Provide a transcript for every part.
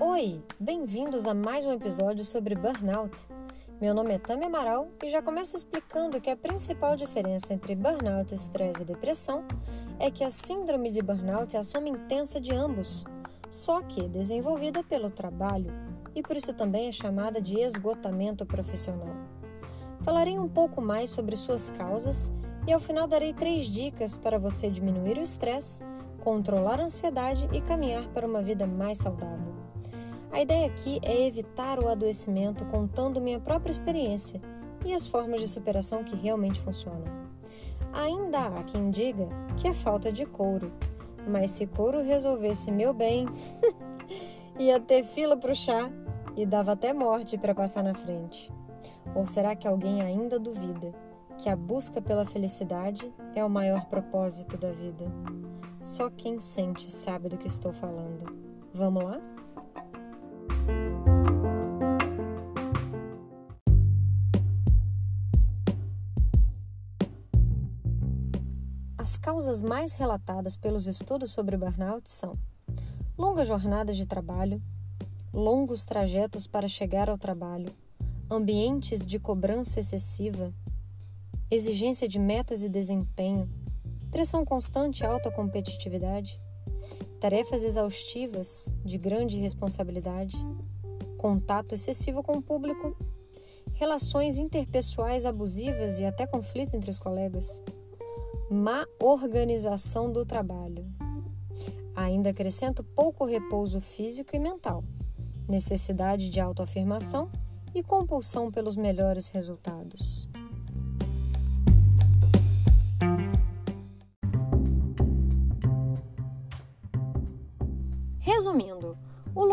Oi, bem-vindos a mais um episódio sobre burnout. Meu nome é Tami Amaral e já começo explicando que a principal diferença entre burnout, estresse e depressão é que a síndrome de burnout é a soma intensa de ambos, só que desenvolvida pelo trabalho e por isso também é chamada de esgotamento profissional. Falarei um pouco mais sobre suas causas e ao final darei três dicas para você diminuir o estresse, controlar a ansiedade e caminhar para uma vida mais saudável. A ideia aqui é evitar o adoecimento contando minha própria experiência e as formas de superação que realmente funcionam. Ainda há quem diga que é falta de couro, mas se couro resolvesse meu bem, ia ter fila para o chá e dava até morte para passar na frente. Ou será que alguém ainda duvida que a busca pela felicidade é o maior propósito da vida? Só quem sente sabe do que estou falando. Vamos lá? As causas mais relatadas pelos estudos sobre burnout são longas jornadas de trabalho, longos trajetos para chegar ao trabalho, ambientes de cobrança excessiva, exigência de metas e desempenho, pressão constante e alta competitividade, tarefas exaustivas de grande responsabilidade, contato excessivo com o público, relações interpessoais abusivas e até conflito entre os colegas má organização do trabalho. Ainda acrescento pouco repouso físico e mental, necessidade de autoafirmação e compulsão pelos melhores resultados.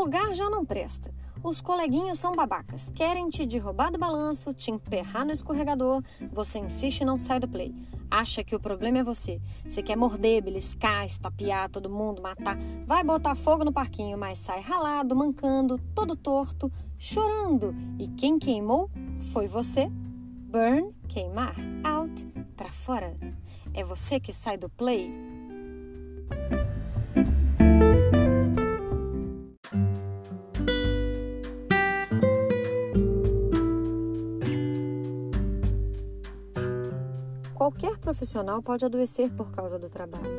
Lugar já não presta os coleguinhas são babacas, querem te derrubar do balanço, te emperrar no escorregador, você insiste e não sai do play. Acha que o problema é você. Você quer morder, beliscar, estapear todo mundo, matar. Vai botar fogo no parquinho, mas sai ralado, mancando, todo torto, chorando. E quem queimou foi você. Burn, queimar, out, para fora. É você que sai do play. Qualquer profissional pode adoecer por causa do trabalho.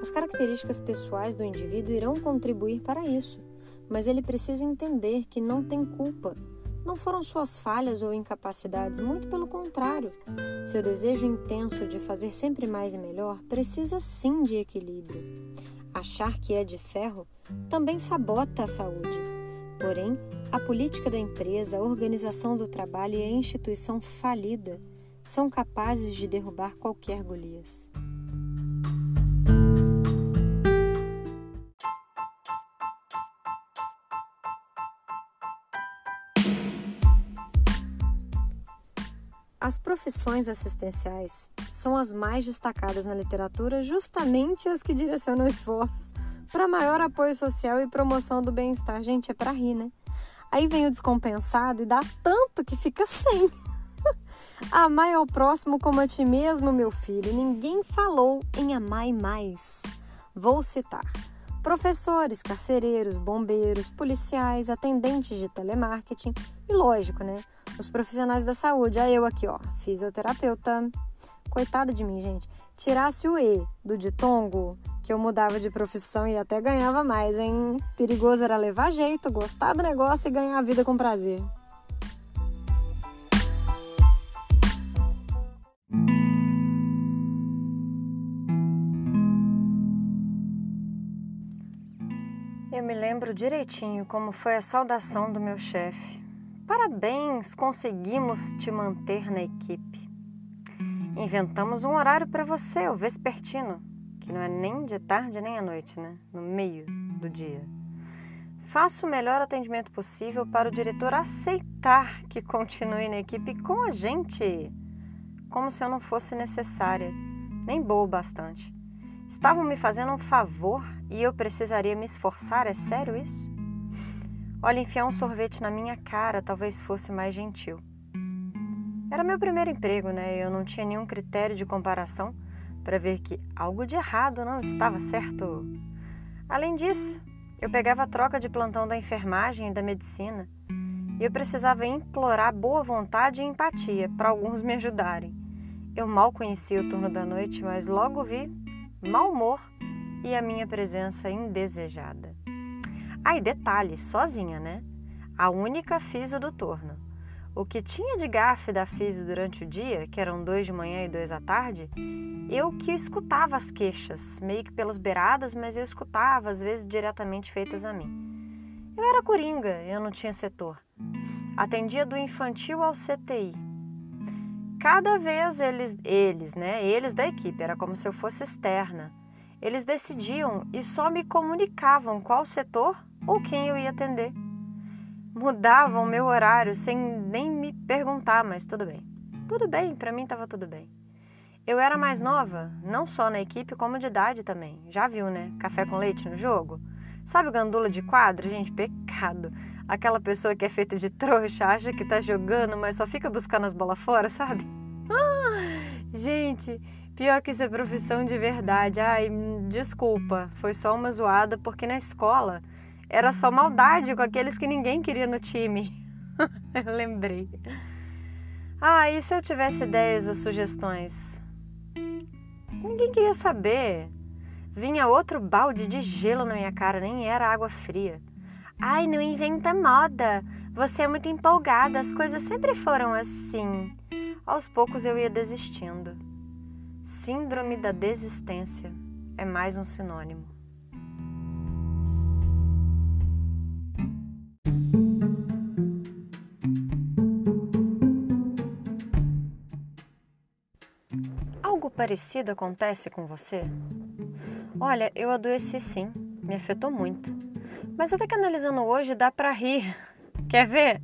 As características pessoais do indivíduo irão contribuir para isso, mas ele precisa entender que não tem culpa. Não foram suas falhas ou incapacidades, muito pelo contrário. Seu desejo intenso de fazer sempre mais e melhor precisa sim de equilíbrio. Achar que é de ferro também sabota a saúde. Porém, a política da empresa, a organização do trabalho e a instituição falida são capazes de derrubar qualquer Golias. As profissões assistenciais são as mais destacadas na literatura, justamente as que direcionam esforços para maior apoio social e promoção do bem-estar. Gente, é para rir, né? Aí vem o descompensado e dá tanto que fica sem. Amai ao próximo como a ti mesmo, meu filho. Ninguém falou em amai mais. Vou citar: professores, carcereiros, bombeiros, policiais, atendentes de telemarketing e, lógico, né? Os profissionais da saúde. Aí eu aqui, ó, fisioterapeuta. Coitada de mim, gente. Tirasse o E do ditongo, que eu mudava de profissão e até ganhava mais, hein? Perigoso era levar jeito, gostar do negócio e ganhar a vida com prazer. Me lembro direitinho como foi a saudação do meu chefe. Parabéns, conseguimos te manter na equipe. Inventamos um horário para você, o vespertino, que não é nem de tarde nem à noite, né? No meio do dia. Faça o melhor atendimento possível para o diretor aceitar que continue na equipe com a gente, como se eu não fosse necessária, nem boa o bastante. Estavam me fazendo um favor e eu precisaria me esforçar? É sério isso? Olha, enfiar um sorvete na minha cara talvez fosse mais gentil. Era meu primeiro emprego, né? Eu não tinha nenhum critério de comparação, para ver que algo de errado não estava certo. Além disso, eu pegava a troca de plantão da enfermagem e da medicina e eu precisava implorar boa vontade e empatia para alguns me ajudarem. Eu mal conhecia o turno da noite, mas logo vi mau humor e a minha presença indesejada. Ah, detalhe, sozinha, né? A única fiso do turno. O que tinha de gafe da fiso durante o dia, que eram dois de manhã e dois à tarde, eu que escutava as queixas, meio que pelas beiradas, mas eu escutava, às vezes diretamente feitas a mim. Eu era coringa, eu não tinha setor. Atendia do infantil ao CTI. Cada vez eles, eles, né, eles da equipe, era como se eu fosse externa. Eles decidiam e só me comunicavam qual setor ou quem eu ia atender mudavam meu horário sem nem me perguntar, mas tudo bem. Tudo bem, para mim estava tudo bem. Eu era mais nova, não só na equipe, como de idade também. Já viu, né? Café com leite no jogo? Sabe gandula de quadro? Gente, pecado. Aquela pessoa que é feita de trouxa, acha que tá jogando, mas só fica buscando as bolas fora, sabe? Ah, gente, pior que isso é profissão de verdade. Ai, desculpa, foi só uma zoada, porque na escola era só maldade com aqueles que ninguém queria no time. eu lembrei. Ah, e se eu tivesse ideias ou sugestões? Ninguém queria saber. Vinha outro balde de gelo na minha cara, nem era água fria. Ai, não inventa moda. Você é muito empolgada, as coisas sempre foram assim. Aos poucos eu ia desistindo. Síndrome da desistência é mais um sinônimo. parecido acontece com você? Olha, eu adoeci sim, me afetou muito. Mas até que analisando hoje dá para rir. Quer ver?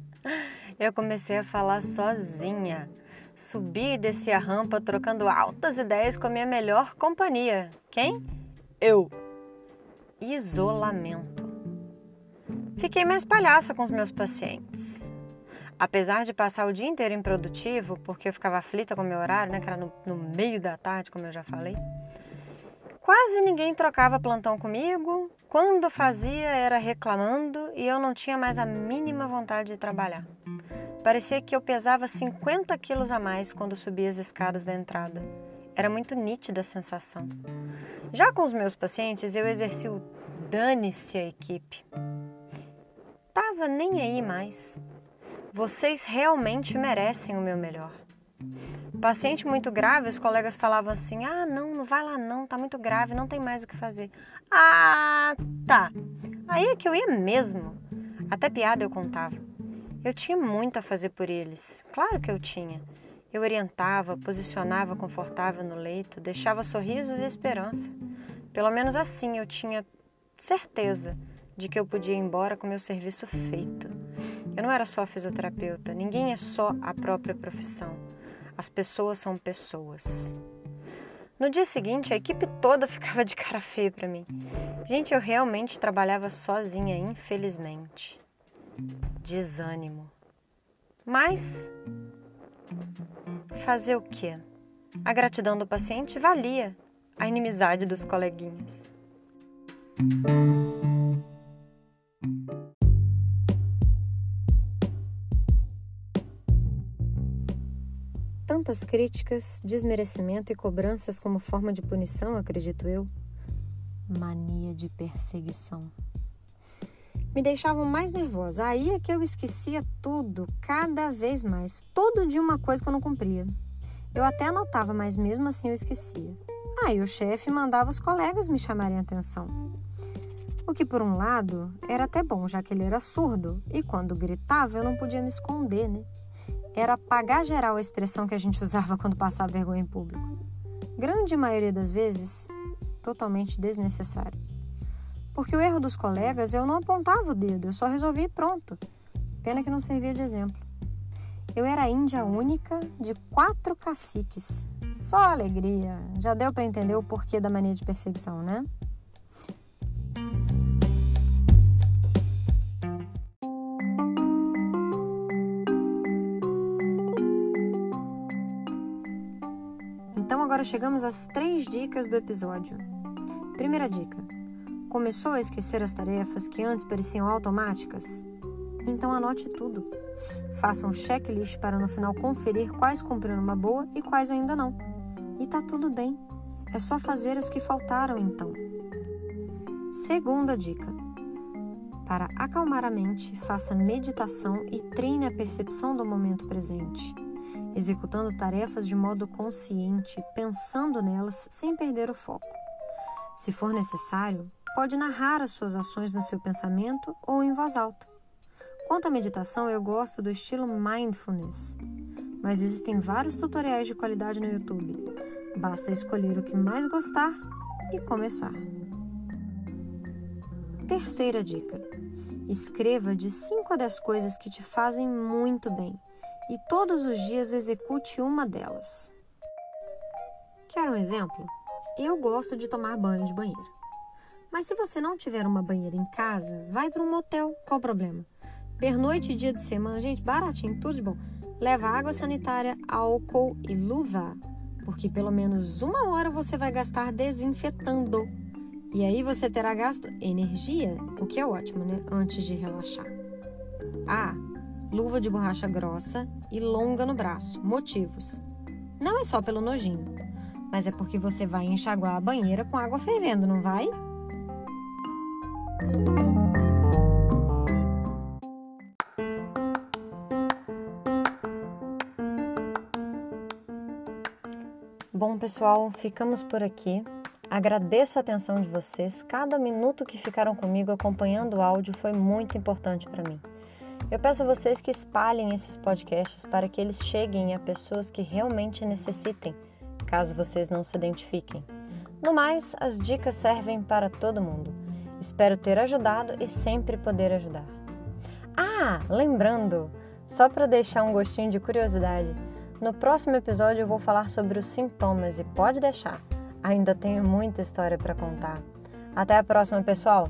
Eu comecei a falar sozinha. Subi e desci a rampa trocando altas ideias com a minha melhor companhia. Quem? Eu. Isolamento. Fiquei mais palhaça com os meus pacientes. Apesar de passar o dia inteiro improdutivo, porque eu ficava aflita com o meu horário, né, que era no, no meio da tarde, como eu já falei, quase ninguém trocava plantão comigo. Quando fazia, era reclamando e eu não tinha mais a mínima vontade de trabalhar. Parecia que eu pesava 50 quilos a mais quando subia as escadas da entrada. Era muito nítida a sensação. Já com os meus pacientes, eu exerci o dane-se a equipe. Tava nem aí mais. Vocês realmente merecem o meu melhor. Paciente muito grave, os colegas falavam assim: ah, não, não vai lá não, tá muito grave, não tem mais o que fazer. Ah, tá. Aí é que eu ia mesmo. Até piada eu contava. Eu tinha muito a fazer por eles. Claro que eu tinha. Eu orientava, posicionava confortável no leito, deixava sorrisos e esperança. Pelo menos assim eu tinha certeza de que eu podia ir embora com meu serviço feito. Eu não era só fisioterapeuta, ninguém é só a própria profissão. As pessoas são pessoas. No dia seguinte, a equipe toda ficava de cara feia para mim. Gente, eu realmente trabalhava sozinha, infelizmente. Desânimo. Mas fazer o quê? A gratidão do paciente valia a inimizade dos coleguinhas. Tantas críticas, desmerecimento e cobranças como forma de punição, acredito eu. Mania de perseguição. Me deixavam mais nervosa. Aí é que eu esquecia tudo, cada vez mais. Todo dia uma coisa que eu não cumpria. Eu até anotava, mas mesmo assim eu esquecia. Aí o chefe mandava os colegas me chamarem a atenção. O que, por um lado, era até bom, já que ele era surdo e quando gritava eu não podia me esconder, né? Era pagar geral a expressão que a gente usava quando passava vergonha em público. Grande maioria das vezes, totalmente desnecessário. Porque o erro dos colegas eu não apontava o dedo, eu só resolvia e pronto. Pena que não servia de exemplo. Eu era índia única de quatro caciques. Só alegria. Já deu para entender o porquê da mania de perseguição, né? Agora chegamos às três dicas do episódio. Primeira dica: começou a esquecer as tarefas que antes pareciam automáticas? Então anote tudo. Faça um checklist para no final conferir quais cumpriram uma boa e quais ainda não. E tá tudo bem. É só fazer as que faltaram então. Segunda dica: para acalmar a mente, faça meditação e treine a percepção do momento presente, executando tarefas de modo consciente, pensando nelas sem perder o foco. Se for necessário, pode narrar as suas ações no seu pensamento ou em voz alta. Quanto à meditação, eu gosto do estilo mindfulness, mas existem vários tutoriais de qualidade no YouTube. Basta escolher o que mais gostar e começar. Terceira dica: escreva de 5 a 10 coisas que te fazem muito bem e todos os dias execute uma delas. Quer um exemplo? Eu gosto de tomar banho de banheira. Mas se você não tiver uma banheira em casa, vai para um motel. Qual o problema? Pernoite e dia de semana, gente, baratinho, tudo de bom. Leva água sanitária, álcool e luva, porque pelo menos uma hora você vai gastar desinfetando. E aí você terá gasto energia, o que é ótimo, né? Antes de relaxar. Ah, luva de borracha grossa e longa no braço. Motivos. Não é só pelo nojinho, mas é porque você vai enxaguar a banheira com água fervendo, não vai? Bom, pessoal, ficamos por aqui. Agradeço a atenção de vocês. Cada minuto que ficaram comigo acompanhando o áudio foi muito importante para mim. Eu peço a vocês que espalhem esses podcasts para que eles cheguem a pessoas que realmente necessitem, caso vocês não se identifiquem. No mais, as dicas servem para todo mundo. Espero ter ajudado e sempre poder ajudar. Ah, lembrando, só para deixar um gostinho de curiosidade, no próximo episódio eu vou falar sobre os sintomas e pode deixar Ainda tenho muita história para contar. Até a próxima, pessoal!